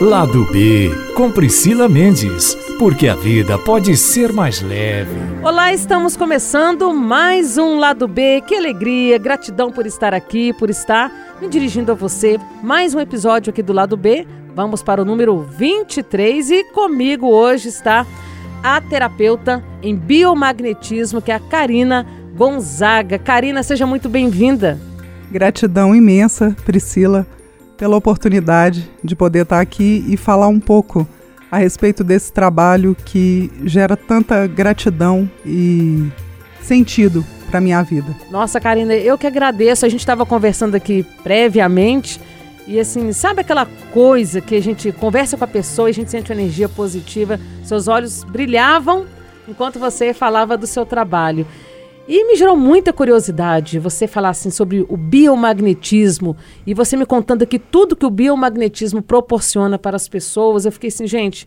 Lado B, com Priscila Mendes, porque a vida pode ser mais leve. Olá, estamos começando mais um Lado B. Que alegria, gratidão por estar aqui, por estar me dirigindo a você. Mais um episódio aqui do Lado B. Vamos para o número 23 e comigo hoje está a terapeuta em biomagnetismo, que é a Karina Gonzaga. Karina, seja muito bem-vinda. Gratidão imensa, Priscila pela oportunidade de poder estar aqui e falar um pouco a respeito desse trabalho que gera tanta gratidão e sentido para minha vida. Nossa, Karina, eu que agradeço. A gente estava conversando aqui previamente e assim, sabe aquela coisa que a gente conversa com a pessoa e a gente sente uma energia positiva? Seus olhos brilhavam enquanto você falava do seu trabalho. E me gerou muita curiosidade você falar assim sobre o biomagnetismo e você me contando aqui tudo que o biomagnetismo proporciona para as pessoas. Eu fiquei assim, gente,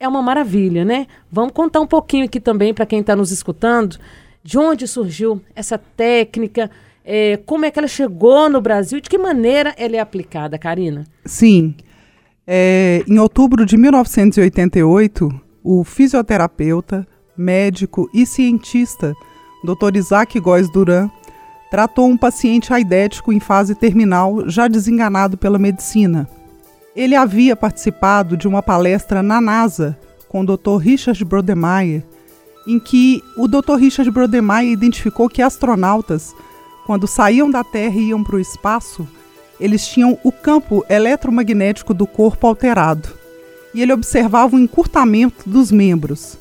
é uma maravilha, né? Vamos contar um pouquinho aqui também para quem está nos escutando de onde surgiu essa técnica, é, como é que ela chegou no Brasil, de que maneira ela é aplicada, Karina? Sim. É, em outubro de 1988, o fisioterapeuta, médico e cientista Dr. Isaac Góes Duran, tratou um paciente aidético em fase terminal, já desenganado pela medicina. Ele havia participado de uma palestra na NASA com o Dr. Richard Brodemeyer, em que o Dr. Richard Brodemeyer identificou que astronautas, quando saíam da Terra e iam para o espaço, eles tinham o campo eletromagnético do corpo alterado. E ele observava o encurtamento dos membros,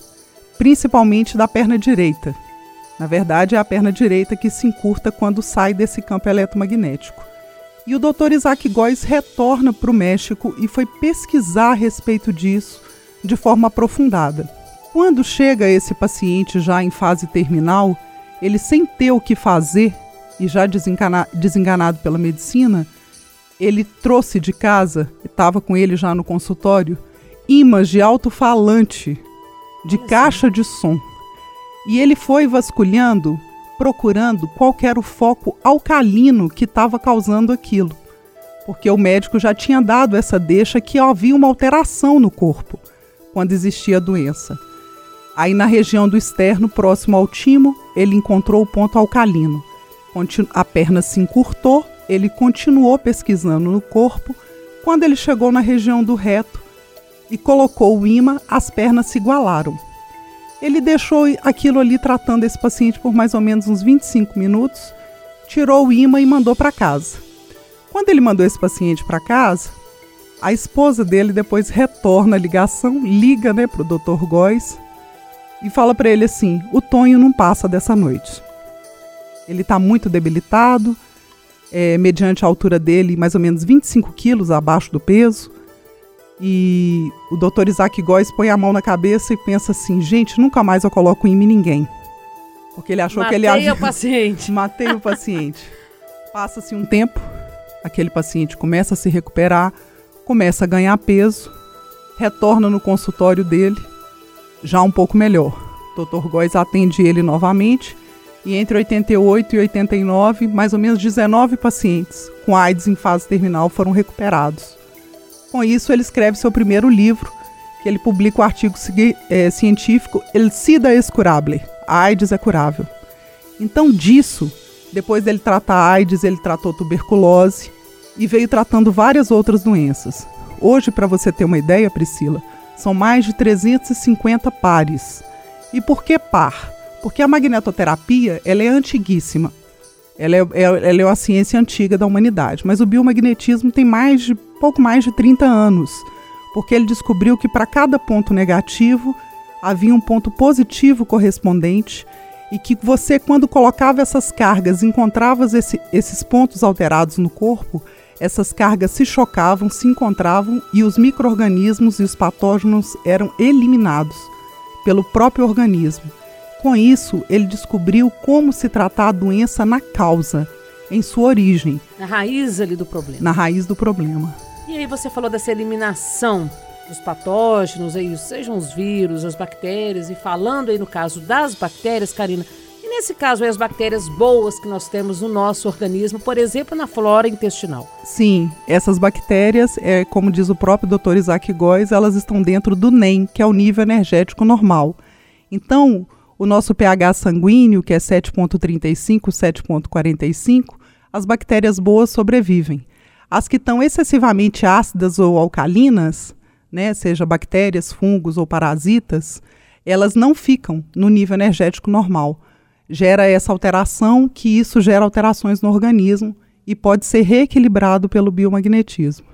principalmente da perna direita. Na verdade, é a perna direita que se encurta quando sai desse campo eletromagnético. E o Dr. Isaac Góes retorna para o México e foi pesquisar a respeito disso de forma aprofundada. Quando chega esse paciente já em fase terminal, ele sem ter o que fazer e já desenganado pela medicina, ele trouxe de casa, estava com ele já no consultório, imãs de alto-falante, de caixa de som. E ele foi vasculhando, procurando qual era o foco alcalino que estava causando aquilo. Porque o médico já tinha dado essa deixa que havia uma alteração no corpo quando existia a doença. Aí na região do externo, próximo ao timo, ele encontrou o ponto alcalino. A perna se encurtou, ele continuou pesquisando no corpo. Quando ele chegou na região do reto e colocou o imã, as pernas se igualaram. Ele deixou aquilo ali tratando esse paciente por mais ou menos uns 25 minutos, tirou o imã e mandou para casa. Quando ele mandou esse paciente para casa, a esposa dele depois retorna a ligação, liga né, para o Dr. Góes e fala para ele assim: o Tonho não passa dessa noite. Ele está muito debilitado, é, mediante a altura dele, mais ou menos 25 quilos abaixo do peso. E o doutor Isaac Góes põe a mão na cabeça e pensa assim: gente, nunca mais eu coloco em mim ninguém. Porque ele achou Matei que ele havia. o paciente. Matei o paciente. Passa-se um tempo, aquele paciente começa a se recuperar, começa a ganhar peso, retorna no consultório dele, já um pouco melhor. O doutor Góes atende ele novamente e entre 88 e 89, mais ou menos 19 pacientes com AIDS em fase terminal foram recuperados. Com isso, ele escreve seu primeiro livro, que ele publica o artigo é, científico El SIDA es curable, a AIDS é curável. Então, disso, depois dele tratar AIDS, ele tratou tuberculose e veio tratando várias outras doenças. Hoje, para você ter uma ideia, Priscila, são mais de 350 pares. E por que par? Porque a magnetoterapia ela é antiguíssima. Ela é, é, ela é uma ciência antiga da humanidade, mas o biomagnetismo tem mais de pouco mais de 30 anos, porque ele descobriu que para cada ponto negativo havia um ponto positivo correspondente e que você, quando colocava essas cargas, encontrava esse, esses pontos alterados no corpo, essas cargas se chocavam, se encontravam e os micro-organismos e os patógenos eram eliminados pelo próprio organismo. Com isso, ele descobriu como se tratar a doença na causa, em sua origem. Na raiz ali do problema. Na raiz do problema. E aí você falou dessa eliminação dos patógenos, aí, sejam os vírus, as bactérias, e falando aí no caso das bactérias, Karina, e nesse caso, as bactérias boas que nós temos no nosso organismo, por exemplo, na flora intestinal? Sim, essas bactérias, é, como diz o próprio Dr. Isaac Góes, elas estão dentro do NEM, que é o nível energético normal. Então, o nosso pH sanguíneo, que é 7,35, 7,45, as bactérias boas sobrevivem. As que estão excessivamente ácidas ou alcalinas, né, seja bactérias, fungos ou parasitas, elas não ficam no nível energético normal. Gera essa alteração, que isso gera alterações no organismo e pode ser reequilibrado pelo biomagnetismo.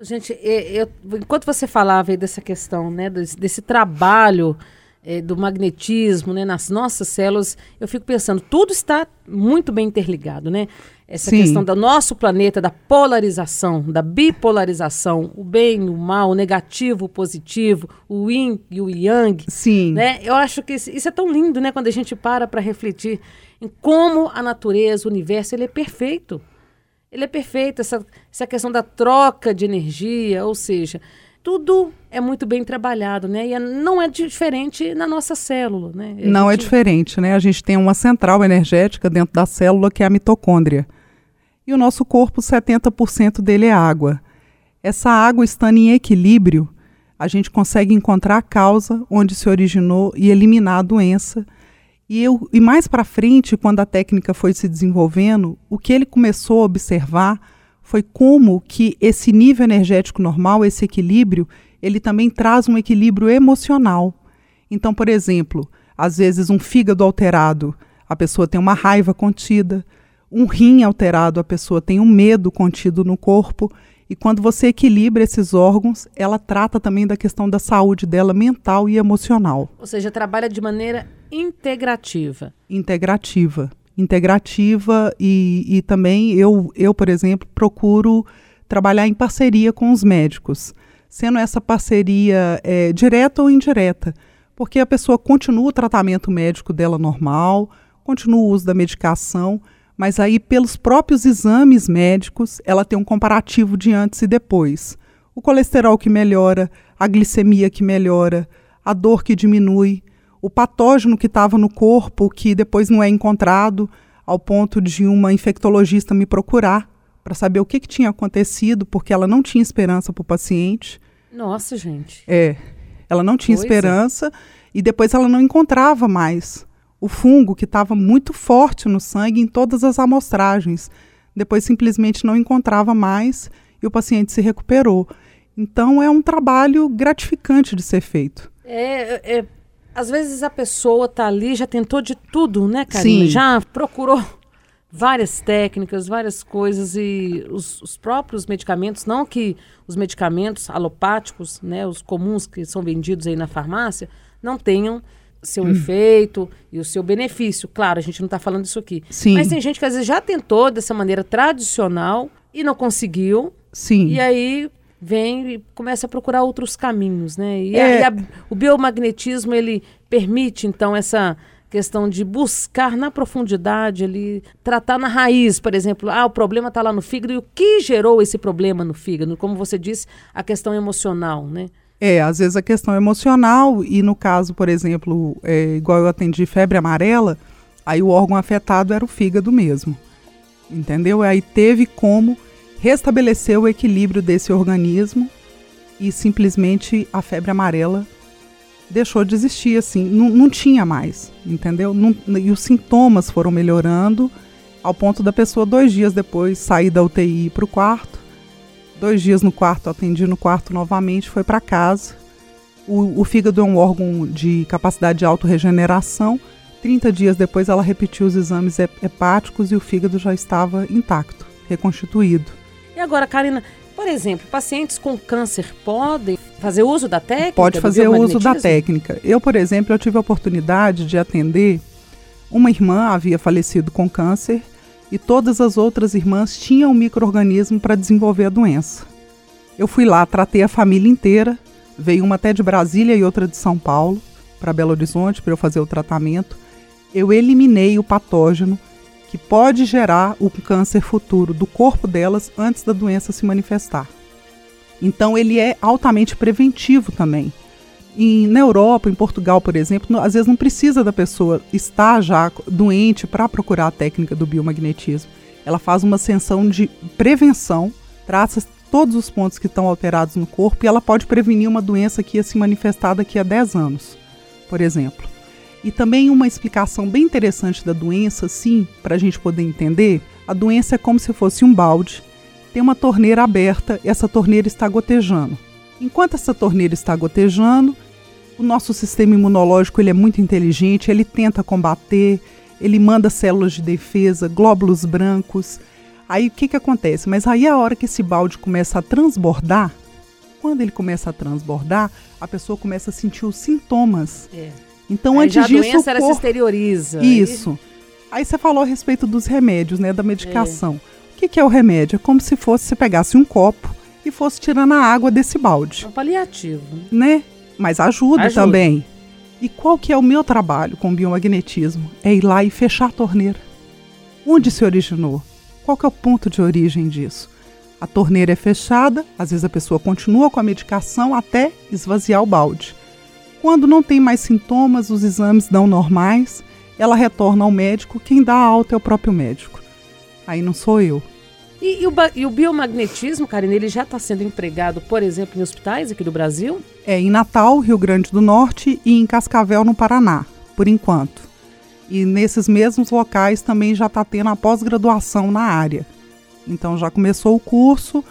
Gente, eu, enquanto você falava dessa questão, né, desse, desse trabalho é, do magnetismo né, nas nossas células, eu fico pensando, tudo está muito bem interligado, né? Essa Sim. questão do nosso planeta, da polarização, da bipolarização, o bem, o mal, o negativo, o positivo, o yin e o yang. Sim. Né? Eu acho que isso é tão lindo, né? Quando a gente para para refletir em como a natureza, o universo, ele é perfeito. Ele é perfeito, essa, essa questão da troca de energia, ou seja, tudo é muito bem trabalhado, né? E é, não é diferente na nossa célula, né? A não é gente... é diferente, né? A gente tem uma central energética dentro da célula que é a mitocôndria. E o nosso corpo, 70% dele é água. Essa água estando em equilíbrio, a gente consegue encontrar a causa onde se originou e eliminar a doença. E, eu, e mais para frente, quando a técnica foi se desenvolvendo, o que ele começou a observar foi como que esse nível energético normal, esse equilíbrio, ele também traz um equilíbrio emocional. Então, por exemplo, às vezes um fígado alterado, a pessoa tem uma raiva contida, um rim alterado, a pessoa tem um medo contido no corpo. E quando você equilibra esses órgãos, ela trata também da questão da saúde dela mental e emocional. Ou seja, trabalha de maneira integrativa. Integrativa integrativa e, e também eu, eu, por exemplo, procuro trabalhar em parceria com os médicos, sendo essa parceria é, direta ou indireta, porque a pessoa continua o tratamento médico dela normal, continua o uso da medicação, mas aí pelos próprios exames médicos ela tem um comparativo de antes e depois. O colesterol que melhora, a glicemia que melhora, a dor que diminui, o patógeno que estava no corpo, que depois não é encontrado, ao ponto de uma infectologista me procurar para saber o que, que, tinha acontecido, porque ela não tinha esperança para o paciente. Nossa, gente. É. Ela não tinha Coisa. esperança e depois ela não encontrava mais o fungo que estava muito forte no sangue em todas as amostragens. Depois simplesmente não encontrava mais e o paciente se recuperou. Então é um trabalho gratificante de ser feito. É, é às vezes a pessoa tá ali, já tentou de tudo, né, Karina? Sim. Já procurou várias técnicas, várias coisas e os, os, próprios medicamentos, não que os medicamentos alopáticos, né, os comuns que são vendidos aí na farmácia, não tenham seu hum. efeito e o seu benefício. Claro, a gente não está falando isso aqui. Sim. Mas tem gente que às vezes já tentou dessa maneira tradicional e não conseguiu. Sim. E aí vem e começa a procurar outros caminhos, né? E, é. a, a, o biomagnetismo ele permite então essa questão de buscar na profundidade ali, tratar na raiz, por exemplo, ah, o problema está lá no fígado e o que gerou esse problema no fígado? Como você disse, a questão emocional, né? É, às vezes a questão emocional e no caso, por exemplo, é, igual eu atendi febre amarela, aí o órgão afetado era o fígado mesmo, entendeu? Aí teve como restabeleceu o equilíbrio desse organismo e simplesmente a febre amarela deixou de existir, assim, não, não tinha mais, entendeu? Não, e os sintomas foram melhorando ao ponto da pessoa, dois dias depois, sair da UTI para o quarto. Dois dias no quarto, atendi no quarto novamente, foi para casa. O, o, fígado é um órgão de capacidade de autorregeneração. 30 dias depois, ela repetiu os exames hepáticos e o fígado já estava intacto, reconstituído. E agora, Karina, por exemplo, pacientes com câncer podem fazer uso da técnica? Pode fazer uso da técnica. Eu, por exemplo, eu tive a oportunidade de atender uma irmã havia falecido com câncer e todas as outras irmãs tinham um microorganismo para desenvolver a doença. Eu fui lá, tratei a família inteira, veio uma até de Brasília e outra de São Paulo para Belo Horizonte para eu fazer o tratamento. Eu eliminei o patógeno que pode gerar o câncer futuro do corpo delas antes da doença se manifestar. Então ele é altamente preventivo também. Em, na Europa, em Portugal, por exemplo, às vezes não precisa da pessoa estar já doente para procurar a técnica do biomagnetismo. Ela faz uma ascensão de prevenção, traça todos os pontos que estão alterados no corpo e ela pode prevenir uma doença que ia se manifestar daqui a 10 anos, por exemplo. E também uma explicação bem interessante da doença, sim, para a gente poder entender: a doença é como se fosse um balde, tem uma torneira aberta essa torneira está gotejando. Enquanto essa torneira está gotejando, o nosso sistema imunológico ele é muito inteligente, ele tenta combater, ele manda células de defesa, glóbulos brancos. Aí o que, que acontece? Mas aí a hora que esse balde começa a transbordar, quando ele começa a transbordar, a pessoa começa a sentir os sintomas. É. Então, aí antes já disso. A doença o corpo... se exterioriza. Isso. Aí você falou a respeito dos remédios, né? Da medicação. É. O que, que é o remédio? É como se fosse você pegasse um copo e fosse tirando a água desse balde. É um paliativo. Né? Mas ajuda, ajuda, também. E qual que é o meu trabalho com biomagnetismo? É ir lá e fechar a torneira. Onde se originou? Qual que é o ponto de origem disso? A torneira é fechada, às vezes a pessoa continua com a medicação até esvaziar o balde. Quando não tem mais sintomas, os exames dão normais, ela retorna ao médico, quem dá a alta é o próprio médico. Aí não sou eu. E, e, o, e o, biomagnetismo, Karine, ele já está sendo empregado, por exemplo, em hospitais aqui do Brasil? É, em Natal, Rio Grande do Norte e em Cascavel, no Paraná, por enquanto. E nesses mesmos locais também já está tendo a pós-graduação na área. Então já começou o curso,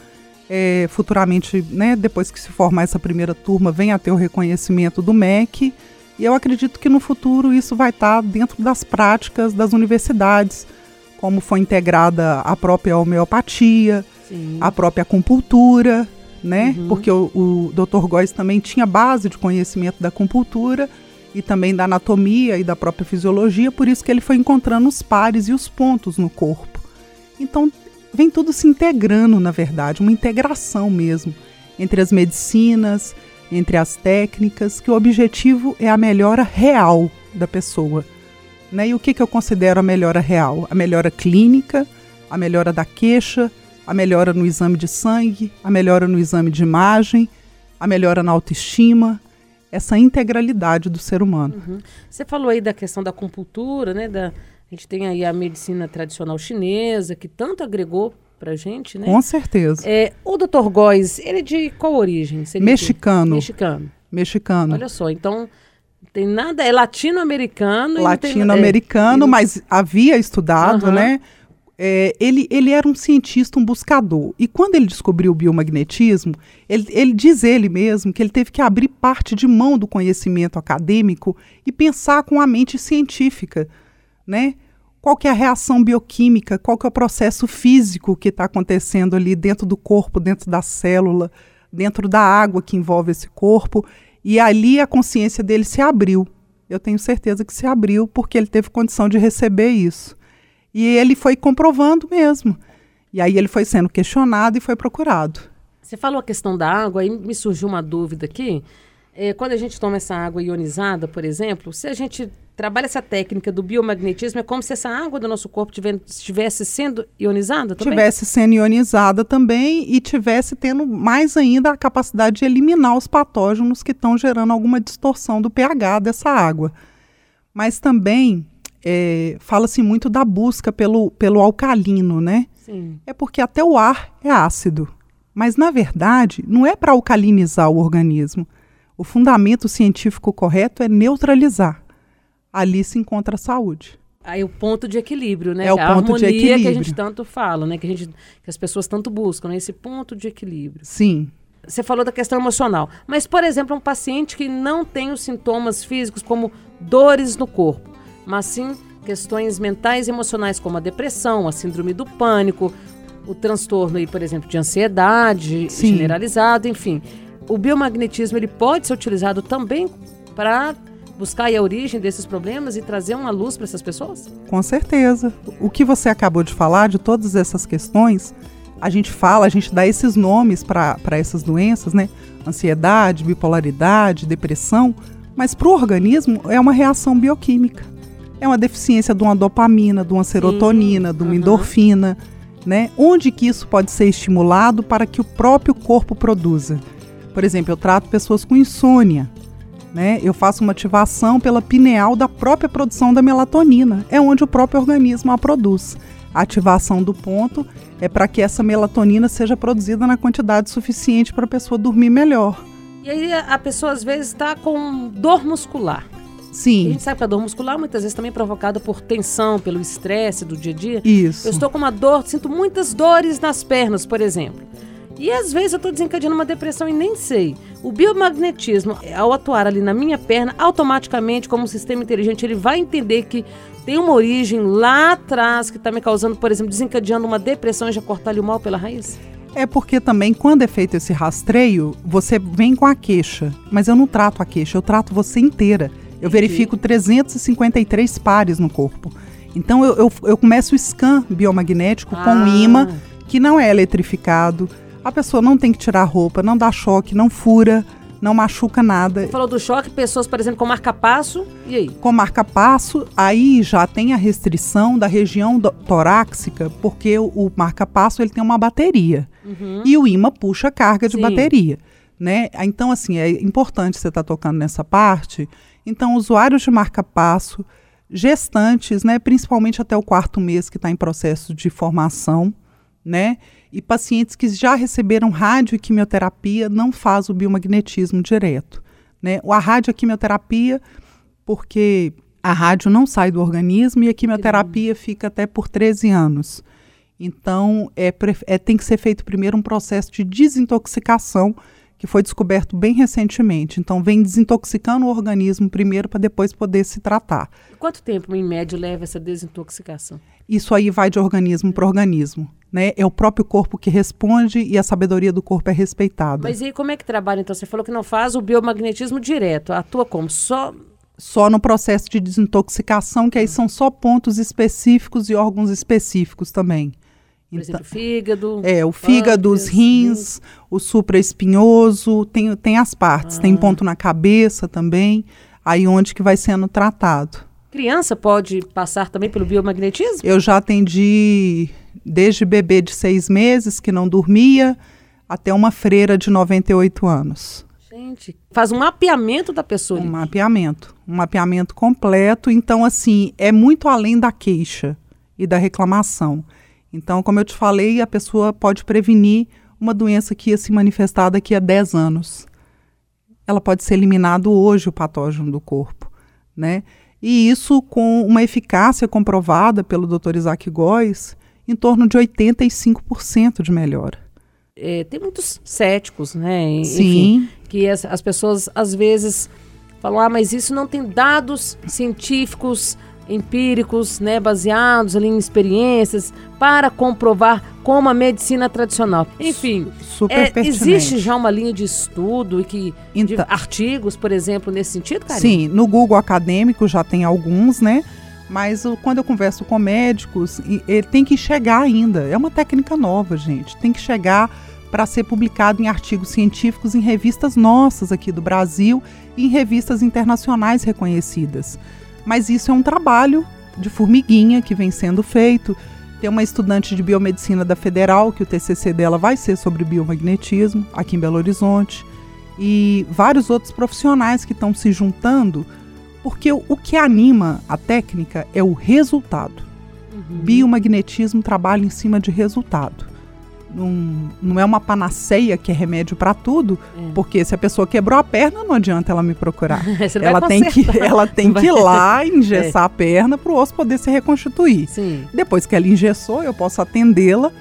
é, futuramente, né, depois que se formar essa primeira turma, vem a ter o reconhecimento do MEC. E eu acredito que no futuro isso vai estar tá dentro das práticas das universidades como foi integrada a própria homeopatia, Sim. a própria acupuntura, né? Uhum. Porque o, o Dr. Góes também tinha base de conhecimento da acupuntura e também da anatomia e da própria fisiologia, por isso que ele foi encontrando os pares e os pontos no corpo. Então, vem tudo se integrando, na verdade, uma integração mesmo entre as medicinas, entre as técnicas, que o objetivo é a melhora real da pessoa. Né? E o que, que eu considero a melhora real? A melhora clínica, a melhora da queixa, a melhora no exame de sangue, a melhora no exame de imagem, a melhora na autoestima, essa integralidade do ser humano. Uhum. Você falou aí da questão da acupuntura, né? Da, a gente tem aí a medicina tradicional chinesa, que tanto agregou pra gente, né? Com certeza. É, o Dr. Góes, ele é de qual origem? Mexicano. Mexicano. Mexicano. Olha só, então tem nada, é latino-americano. Latino-americano, é, mas havia estudado, né? É, ele, ele era um cientista, um buscador. E quando ele descobriu o biomagnetismo, ele, ele diz ele mesmo que ele teve que abrir parte de mão do conhecimento acadêmico e pensar com a mente científica, né? Qual que é a reação bioquímica, qual que é o processo físico que está acontecendo ali dentro do corpo, dentro da célula, dentro da água que envolve esse corpo. E ali a consciência dele se abriu. Eu tenho certeza que se abriu porque ele teve condição de receber isso. E ele foi comprovando mesmo. E aí ele foi sendo questionado e foi procurado. Você falou a questão da água, aí me surgiu uma dúvida aqui. É, quando a gente toma essa água ionizada, por exemplo, se a gente trabalha essa técnica do biomagnetismo, é como se essa água do nosso corpo estivesse sendo ionizada também? Tivesse sendo ionizada também e tivesse tendo mais ainda a capacidade de eliminar os patógenos que estão gerando alguma distorção do pH dessa água. Mas também é, fala-se muito da busca pelo, pelo alcalino, né? Sim. É porque até o ar é ácido. Mas, na verdade, não é para alcalinizar o organismo. O fundamento científico correto é neutralizar ali se encontra a saúde. Aí o ponto de equilíbrio, né? É o a ponto de equilíbrio que a gente tanto fala, né? Que, a gente, que as pessoas tanto buscam, né? Esse ponto de equilíbrio. Sim. Você falou da questão emocional. Mas, por exemplo, um paciente que não tem os sintomas físicos como dores no corpo, mas sim questões mentais e emocionais como a depressão, a síndrome do pânico, o transtorno aí, por exemplo, de ansiedade sim. generalizado, enfim. O biomagnetismo ele pode ser utilizado também para buscar a origem desses problemas e trazer uma luz para essas pessoas? Com certeza. O que você acabou de falar, de todas essas questões, a gente fala, a gente dá esses nomes para essas doenças, né? Ansiedade, bipolaridade, depressão, mas para o organismo é uma reação bioquímica. É uma deficiência de uma dopamina, de uma serotonina, Sim. de uma uhum. endorfina, né? Onde que isso pode ser estimulado para que o próprio corpo produza? Por exemplo, eu trato pessoas com insônia Né? Eu faço uma ativação pela pineal da própria produção da melatonina, é onde o próprio organismo a produz. A ativação do ponto é para que essa melatonina seja produzida na quantidade suficiente para a pessoa dormir melhor. E aí a pessoa às vezes está com dor muscular. Sim. A gente sabe que a dor muscular muitas vezes também é provocada por tensão, pelo estresse do dia a dia. Isso. Eu estou com uma dor, sinto muitas dores nas pernas, por exemplo. E às vezes eu estou desencadeando uma depressão e nem sei. O biomagnetismo, ao atuar ali na minha perna, automaticamente, como um sistema inteligente, ele vai entender que tem uma origem lá atrás que está me causando, por exemplo, desencadeando uma depressão e já cortar ali o mal pela raiz? É porque também, quando é feito esse rastreio, você vem com a queixa. Mas eu não trato a queixa, eu trato você inteira. Eu verifico 353 pares no corpo. Então eu, eu, eu começo o scan biomagnético ah. com um imã que não é eletrificado a pessoa não tem que tirar a roupa, não dá choque, não fura, não machuca nada. Você falou do choque, pessoas, por exemplo, com marca-passo, e aí? Com marca-passo, aí já tem a restrição da região do, torácica, porque o, o marca-passo ele tem uma bateria. Uhum. E o imã puxa carga de Sim. bateria. Né? Então, assim, é importante você estar tá tocando nessa parte. Então, usuários de marca-passo, gestantes, né, principalmente até o quarto mês que está em processo de formação, né? E pacientes que já receberam rádio e quimioterapia não faz o biomagnetismo direto, né? A radioquimioterapia, porque a rádio não sai do organismo e a quimioterapia fica até por 13 anos. Então, é, é, tem que ser feito primeiro um processo de desintoxicação que foi descoberto bem recentemente. Então, vem desintoxicando o organismo primeiro para depois poder se tratar. Quanto tempo, em média, leva essa desintoxicação? Isso aí vai de organismo para organismo. Né? É o próprio corpo que responde e a sabedoria do corpo é respeitada. Mas e como é que trabalha, então? Você falou que não faz o biomagnetismo direto. Atua como? Só só no processo de desintoxicação, que aí são só pontos específicos e órgãos específicos também. Por exemplo, o fígado. É, o fígado, os rins, o supraespinhoso, tem, tem as partes. Ah. Tem ponto na cabeça também, aí onde que vai sendo tratado. Criança pode passar também pelo biomagnetismo? Eu já atendi desde bebê de seis meses, que não dormia, até uma freira de 98 anos. Gente, faz um mapeamento da pessoa. Um mapeamento, um mapeamento completo. Então, assim, é muito além da queixa e da reclamação. Então, como eu te falei, a pessoa pode prevenir uma doença que ia se manifestar daqui a 10 anos. Ela pode ser eliminado hoje o patógeno do corpo, né? E isso com uma eficácia comprovada pelo Dr. Isaac Góes em torno de 85% de melhora. É, tem muitos céticos, né? Enfim, Sim. Que as, as pessoas às vezes falam, ah, mas isso não tem dados científicos empíricos, né, baseados ali em experiências, para comprovar como a medicina tradicional. Enfim, é, existe já uma linha de estudo e que então, de artigos, por exemplo, nesse sentido, Karine? Sim, no Google acadêmico já tem alguns, né? Mas quando eu converso com médicos, ele tem que chegar ainda. É uma técnica nova, gente. Tem que chegar para ser publicado em artigos científicos em revistas nossas aqui do Brasil e em revistas internacionais reconhecidas. Mas isso é um trabalho de formiguinha que vem sendo feito. Tem uma estudante de biomedicina da Federal, que o TCC dela vai ser sobre biomagnetismo, aqui em Belo Horizonte, e vários outros profissionais que estão se juntando, porque o, que anima a técnica é o resultado. Uhum. Biomagnetismo trabalha em cima de resultado não, não é uma panaceia que é remédio para tudo, é. porque se a pessoa quebrou a perna, não adianta ela me procurar. ela, tem que, ela tem que ir lá engessar é. a perna para o osso poder se reconstituir. Sim. Depois que ela engessou, eu posso atendê-la,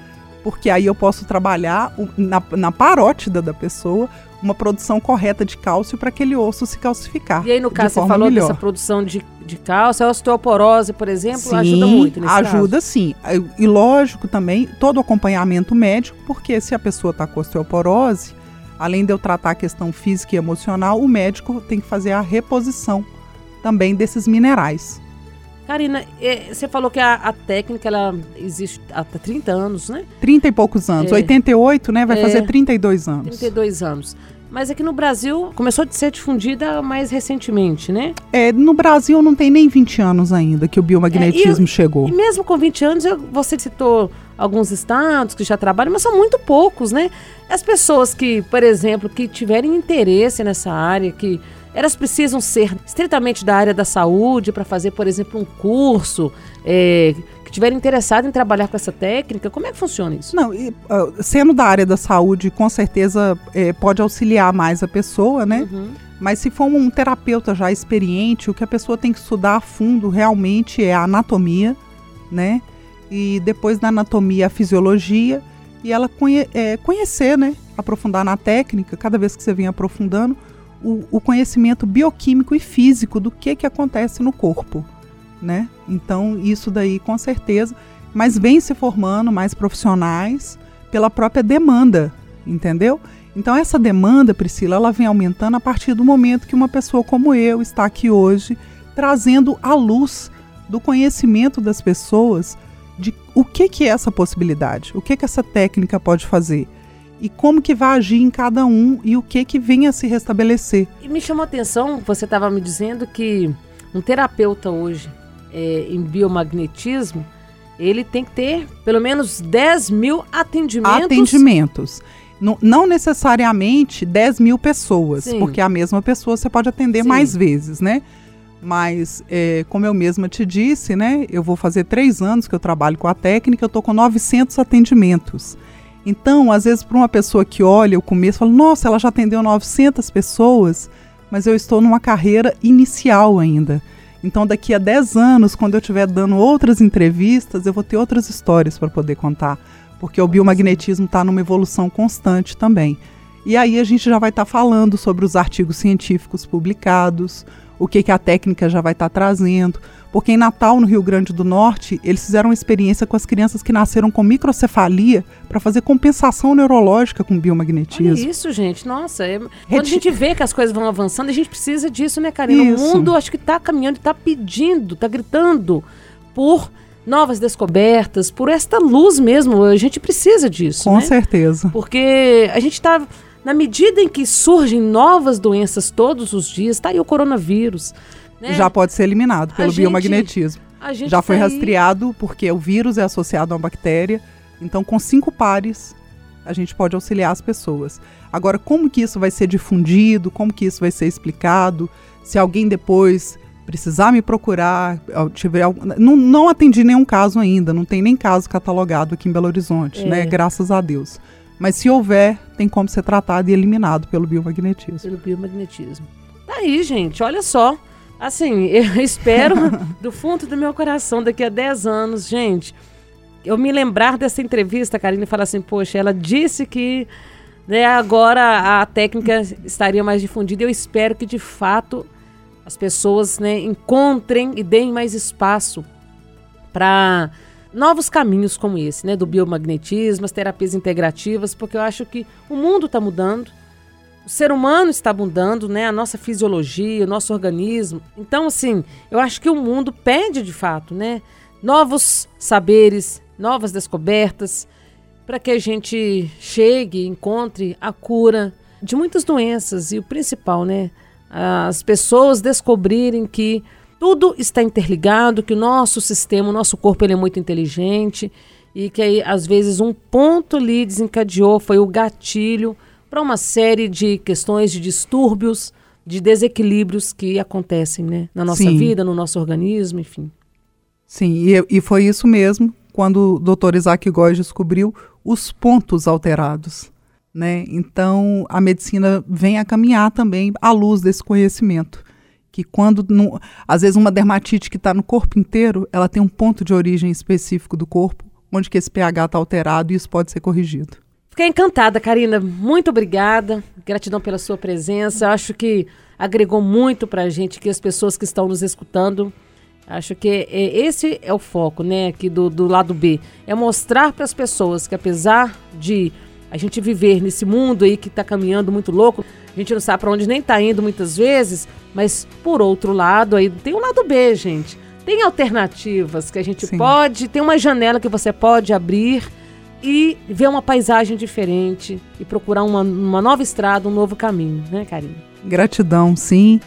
porque aí eu posso trabalhar na, na parótida da pessoa uma produção correta de cálcio para aquele osso se calcificar. E aí, no caso, você falou melhor. dessa produção de, de cálcio, a osteoporose, por exemplo, sim, ajuda muito nesse ajuda caso. sim. E lógico também, todo acompanhamento médico, porque se a pessoa está com osteoporose, além de eu tratar a questão física e emocional, o médico tem que fazer a reposição também desses minerais. Karina, é, você falou que a, a, técnica ela existe há 30 anos, né? 30 e poucos anos. É. 88, né? Vai é, fazer 32 anos. 32 anos. Mas aqui no Brasil começou a ser difundida mais recentemente, né? É, no Brasil não tem nem 20 anos ainda que o biomagnetismo é, e, chegou. E mesmo com 20 anos, você citou alguns estados que já trabalham, mas são muito poucos, né? As pessoas que, por exemplo, que tiverem interesse nessa área, que elas precisam ser estritamente da área da saúde para fazer, por exemplo, um curso, é, que estiverem interessados em trabalhar com essa técnica? Como é que funciona isso? Não, e, uh, sendo da área da saúde, com certeza é, pode auxiliar mais a pessoa, né? Uhum. Mas se for um terapeuta já experiente, o que a pessoa tem que estudar a fundo realmente é a anatomia, né? E depois da anatomia, a fisiologia e ela conhe é, conhecer, né? Aprofundar na técnica, cada vez que você vem aprofundando, o, o, conhecimento bioquímico e físico do que, que acontece no corpo, né? Então, isso daí com certeza, mas vem se formando mais profissionais pela própria demanda, entendeu? Então, essa demanda, Priscila, ela vem aumentando a partir do momento que uma pessoa como eu está aqui hoje, trazendo a luz do conhecimento das pessoas de o que, que é essa possibilidade, o que, que essa técnica pode fazer e como que vai agir em cada um e o que que vem a se restabelecer. E me chamou a atenção, você estava me dizendo que um terapeuta hoje é, em biomagnetismo, ele tem que ter pelo menos 10 mil atendimentos. Atendimentos. Não, não necessariamente 10 mil pessoas, Sim. porque a mesma pessoa você pode atender Sim. mais vezes, né? Mas, é, como eu mesma te disse, né, eu vou fazer três anos que eu trabalho com a técnica, eu estou com 900 atendimentos. Então, às vezes, para uma pessoa que olha o começo, fala: Nossa, ela já atendeu 900 pessoas, mas eu estou numa carreira inicial ainda. Então, daqui a 10 anos, quando eu estiver dando outras entrevistas, eu vou ter outras histórias para poder contar, porque o biomagnetismo está numa evolução constante também. E aí a gente já vai estar tá falando sobre os artigos científicos publicados, o que, que a técnica já vai estar tá trazendo. Porque em Natal, no Rio Grande do Norte, eles fizeram uma experiência com as crianças que nasceram com microcefalia para fazer compensação neurológica com biomagnetismo. Olha isso, gente. Nossa, é... quando a gente vê que as coisas vão avançando, a gente precisa disso, né, Karina? Isso. O mundo acho que está caminhando, está pedindo, está gritando por novas descobertas, por esta luz mesmo. A gente precisa disso. Com né? certeza. Porque a gente está na medida em que surgem novas doenças todos os dias, está aí o coronavírus. Né? Já pode ser eliminado pelo a biomagnetismo. Gente, Já foi tá rastreado porque o vírus é associado a uma bactéria. Então, com cinco pares, a gente pode auxiliar as pessoas. Agora, como que isso vai ser difundido? Como que isso vai ser explicado? Se alguém depois precisar me procurar, tiver não, não atendi nenhum caso ainda, não tem nem caso catalogado aqui em Belo Horizonte, é. né? Graças a Deus. Mas se houver, tem como ser tratado e eliminado pelo biomagnetismo. Pelo biomagnetismo. Tá aí, gente, olha só. Assim, eu espero do fundo do meu coração, daqui a 10 anos, gente, eu me lembrar dessa entrevista, Karine, e falar assim, poxa, ela disse que né, agora a técnica estaria mais difundida. Eu espero que, de fato, as pessoas né, encontrem e deem mais espaço para novos caminhos como esse, né, do biomagnetismo, as terapias integrativas, porque eu acho que o mundo está mudando, o ser humano está mudando, né, a nossa fisiologia, o nosso organismo. Então, assim, eu acho que o mundo pede de fato, né, novos saberes, novas descobertas, para que a gente chegue, encontre a cura de muitas doenças e o principal, né, as pessoas descobrirem que tudo está interligado, que o nosso sistema, o nosso corpo ele é muito inteligente e que aí, às vezes um ponto ali desencadeou, foi o gatilho para uma série de questões de distúrbios, de desequilíbrios que acontecem né, na nossa Sim. vida, no nosso organismo, enfim. Sim, e, e foi isso mesmo quando o Dr. Isaac Góes descobriu os pontos alterados. Né? Então, a medicina vem a caminhar também à luz desse conhecimento que quando, às vezes, uma dermatite que está no corpo inteiro, ela tem um ponto de origem específico do corpo, onde que esse pH está alterado e isso pode ser corrigido. Fiquei encantada, Karina. Muito obrigada. Gratidão pela sua presença. Acho que agregou muito para a gente, que as pessoas que estão nos escutando. Acho que é, esse é o foco, né, aqui do, do lado B. É mostrar para as pessoas que apesar de a gente viver nesse mundo aí que está caminhando muito louco, a gente não sabe para onde nem está indo muitas vezes, mas por outro lado aí tem um lado B, gente. Tem alternativas que a gente Sim. pode, tem uma janela que você pode abrir e ver uma paisagem diferente e procurar uma, uma nova estrada, um novo caminho, né, Karine? Gratidão, sim.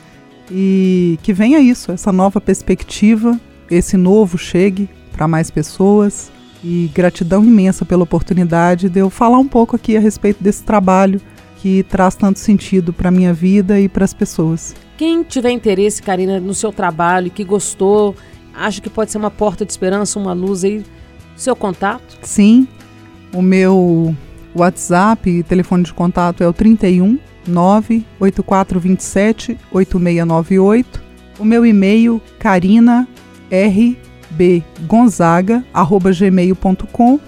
E que venha isso, essa nova perspectiva, esse novo chegue para mais pessoas. E gratidão imensa pela oportunidade de eu falar um pouco aqui a respeito desse trabalho que traz tanto sentido para minha vida e para as pessoas. Quem tiver interesse, Karina, no seu trabalho, que gostou, acha que pode ser uma porta de esperança, uma luz aí, seu contato? Sim, o meu WhatsApp e telefone de contato é o 31 98427 8698. O meu e-mail carina rbgonzaga@gmail.com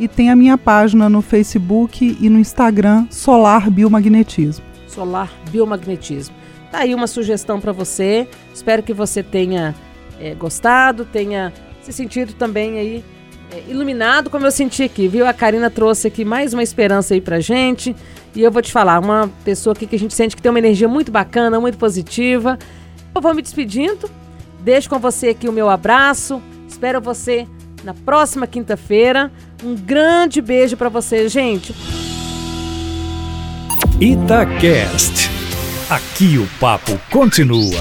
e tem a minha página no Facebook e no Instagram Solar Biomagnetismo. Solar Biomagnetismo. Tá aí uma sugestão para você. Espero que você tenha é, gostado, tenha se sentido também aí é, iluminado como eu senti aqui, viu? A Karina trouxe aqui mais uma esperança aí pra gente. E eu vou te falar, uma pessoa aqui que a gente sente que tem uma energia muito bacana, muito positiva. Eu vou me despedindo. Deixo com você aqui o meu abraço. Espero você na próxima quinta-feira. Um grande beijo para você, gente. Itacast. Aqui o papo continua.